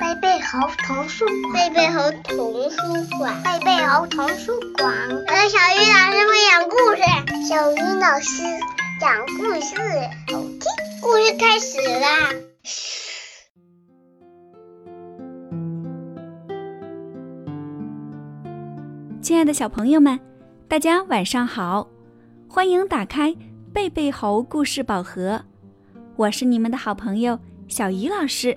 贝贝猴童书馆，贝贝猴童书馆，贝贝猴童书馆。呃，小鱼老师会讲故事，小鱼老师讲故事，好听。故事开始啦！亲爱的小朋友们，大家晚上好，欢迎打开贝贝猴故事宝盒，我是你们的好朋友小鱼老师。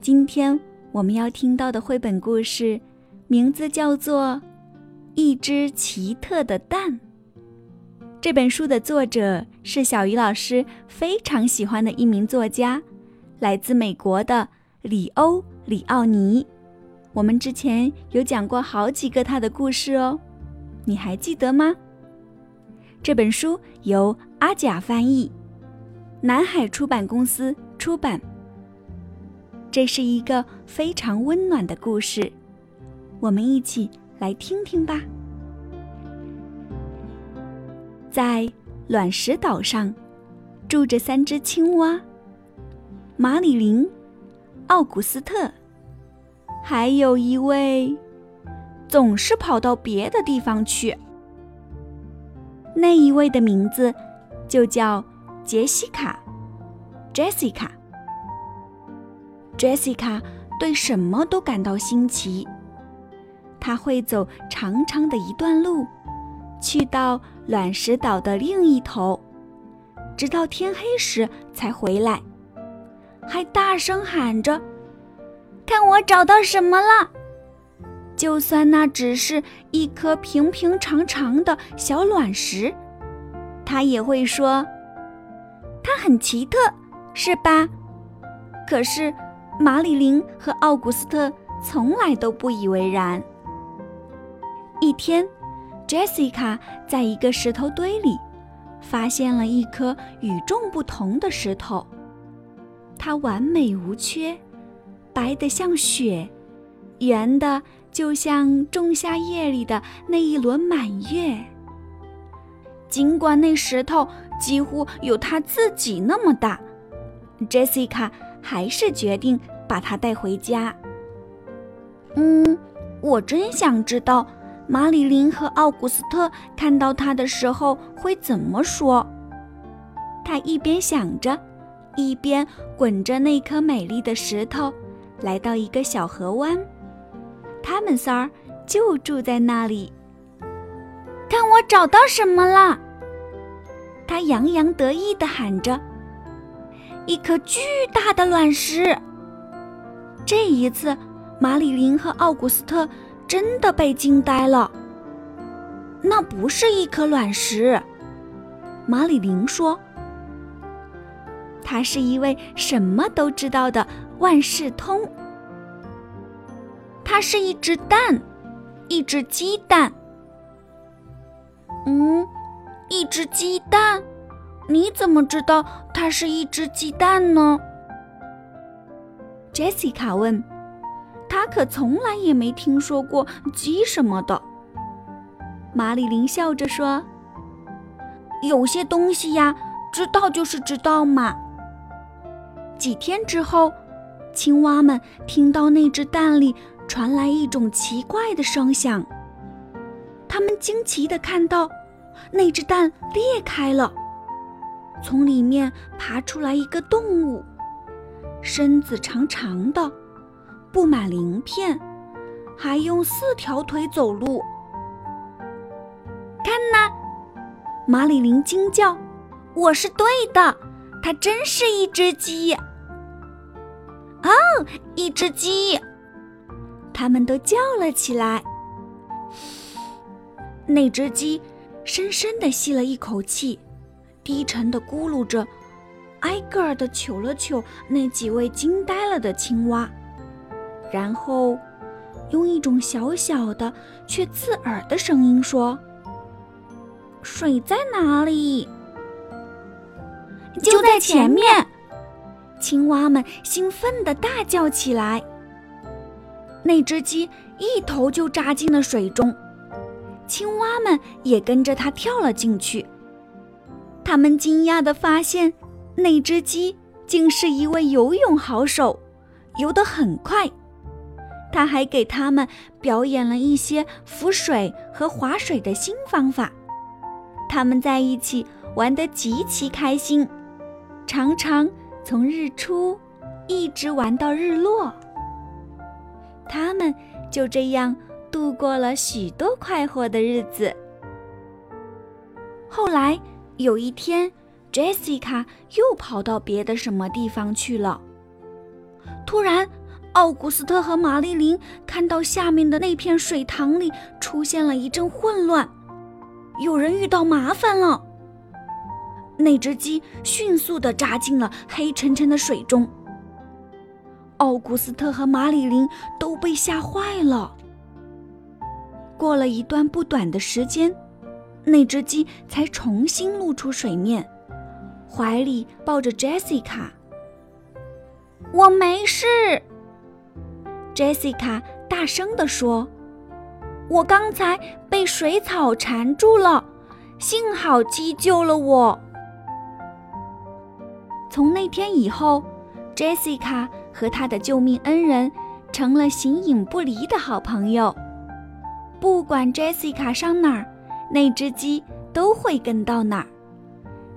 今天我们要听到的绘本故事，名字叫做《一只奇特的蛋》。这本书的作者是小鱼老师非常喜欢的一名作家，来自美国的里欧·里奥尼。我们之前有讲过好几个他的故事哦，你还记得吗？这本书由阿甲翻译，南海出版公司出版。这是一个非常温暖的故事，我们一起来听听吧。在卵石岛上，住着三只青蛙：马里琳、奥古斯特，还有一位总是跑到别的地方去。那一位的名字就叫杰西卡 （Jessica）。Jessica 对什么都感到新奇。她会走长长的一段路，去到卵石岛的另一头，直到天黑时才回来，还大声喊着：“看我找到什么了！”就算那只是一颗平平常常的小卵石，他也会说：“它很奇特，是吧？”可是。马里琳和奥古斯特从来都不以为然。一天，Jessica 在一个石头堆里发现了一颗与众不同的石头，它完美无缺，白得像雪，圆的就像仲夏夜里的那一轮满月。尽管那石头几乎有它自己那么大，Jessica。还是决定把它带回家。嗯，我真想知道马里琳和奥古斯特看到它的时候会怎么说。他一边想着，一边滚着那颗美丽的石头，来到一个小河湾。他们仨儿就住在那里。看我找到什么了！他洋洋得意地喊着。一颗巨大的卵石。这一次，马里琳和奥古斯特真的被惊呆了。那不是一颗卵石，马里琳说：“他是一位什么都知道的万事通。它是一只蛋，一只鸡蛋。嗯，一只鸡蛋。”你怎么知道它是一只鸡蛋呢？Jessica 问。他可从来也没听说过鸡什么的。马里琳笑着说：“有些东西呀，知道就是知道嘛。”几天之后，青蛙们听到那只蛋里传来一种奇怪的声响。他们惊奇地看到，那只蛋裂开了。从里面爬出来一个动物，身子长长的，布满鳞片，还用四条腿走路。看呐，马里琳惊叫：“我是对的，它真是一只鸡！”哦，一只鸡！他们都叫了起来。那只鸡深深地吸了一口气。低沉地咕噜着，挨个儿地瞅了瞅那几位惊呆了的青蛙，然后用一种小小的却刺耳的声音说：“水在哪里？”就在前面！青蛙们兴奋地大叫起来。那只鸡一头就扎进了水中，青蛙们也跟着它跳了进去。他们惊讶地发现，那只鸡竟是一位游泳好手，游得很快。他还给他们表演了一些浮水和划水的新方法。他们在一起玩得极其开心，常常从日出一直玩到日落。他们就这样度过了许多快活的日子。后来有一天，Jessica 又跑到别的什么地方去了。突然，奥古斯特和玛丽琳看到下面的那片水塘里出现了一阵混乱，有人遇到麻烦了。那只鸡迅速地扎进了黑沉沉的水中。奥古斯特和玛丽琳都被吓坏了。过了一段不短的时间，那只鸡才重新露出水面，怀里抱着 Jessica。我没事，Jessica 大声地说：“我刚才被水草缠住了，幸好鸡救了我。”从那天以后，Jessica。和他的救命恩人成了形影不离的好朋友。不管 Jessica 上哪儿，那只鸡都会跟到哪儿。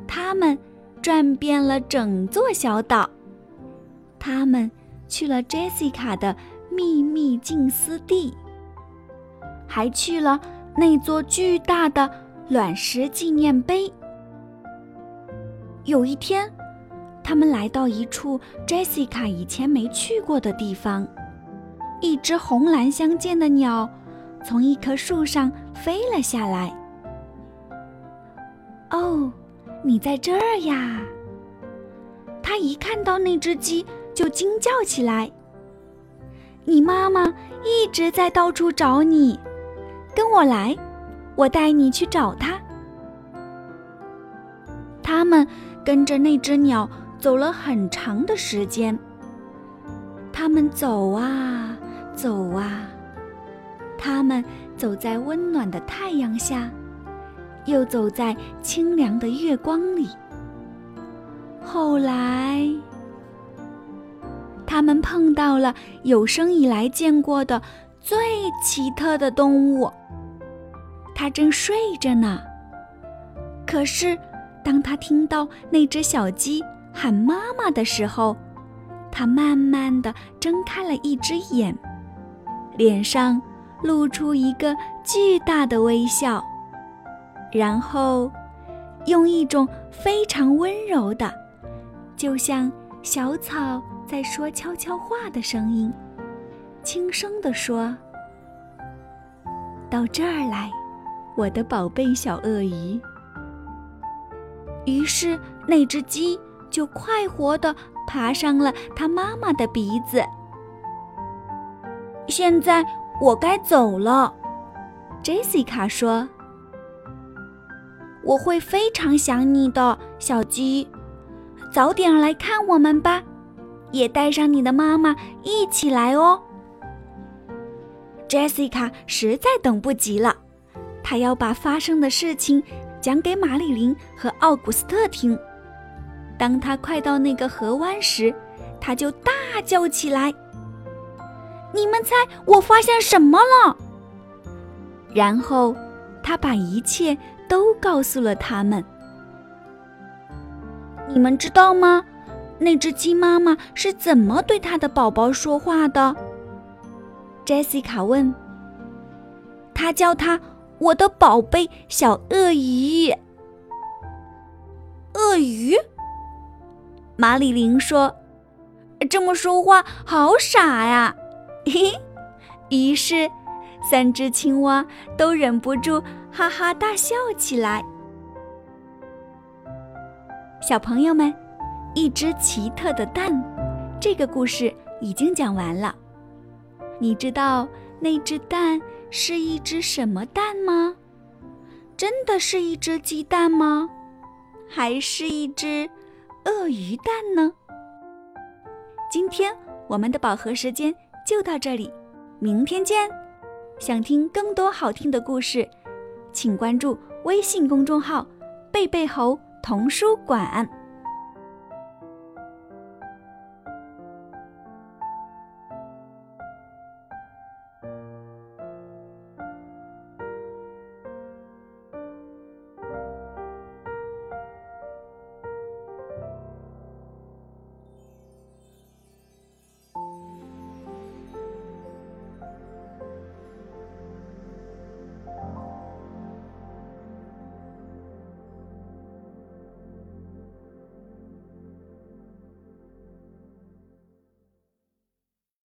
他们转遍了整座小岛。他们去了 Jessica 的秘密静思地，还去了那座巨大的卵石纪念碑。有一天。他们来到一处 Jessica 以前没去过的地方，一只红蓝相间的鸟从一棵树上飞了下来。哦，你在这儿呀！他一看到那只鸡就惊叫起来。你妈妈一直在到处找你，跟我来，我带你去找它。他们跟着那只鸟。走了很长的时间，他们走啊走啊，他们走在温暖的太阳下，又走在清凉的月光里。后来，他们碰到了有生以来见过的最奇特的动物。它正睡着呢，可是当他听到那只小鸡。喊妈妈的时候，他慢慢的睁开了一只眼，脸上露出一个巨大的微笑，然后用一种非常温柔的，就像小草在说悄悄话的声音，轻声地说：“到这儿来，我的宝贝小鳄鱼。”于是那只鸡。就快活地爬上了它妈妈的鼻子。现在我该走了，Jessica 说：“我会非常想你的，小鸡，早点来看我们吧，也带上你的妈妈一起来哦。”Jessica 实在等不及了，她要把发生的事情讲给玛丽琳和奥古斯特听。当他快到那个河湾时，他就大叫起来：“你们猜我发现什么了？”然后他把一切都告诉了他们。你们知道吗？那只鸡妈妈是怎么对它的宝宝说话的？Jessica 问。他叫它“我的宝贝小鳄鱼”。鳄鱼。马里琳说：“这么说话好傻呀！”嘿，于是三只青蛙都忍不住哈哈大笑起来。小朋友们，一只奇特的蛋，这个故事已经讲完了。你知道那只蛋是一只什么蛋吗？真的是一只鸡蛋吗？还是一只？鳄鱼蛋呢？今天我们的宝盒时间就到这里，明天见！想听更多好听的故事，请关注微信公众号“贝贝猴童书馆”。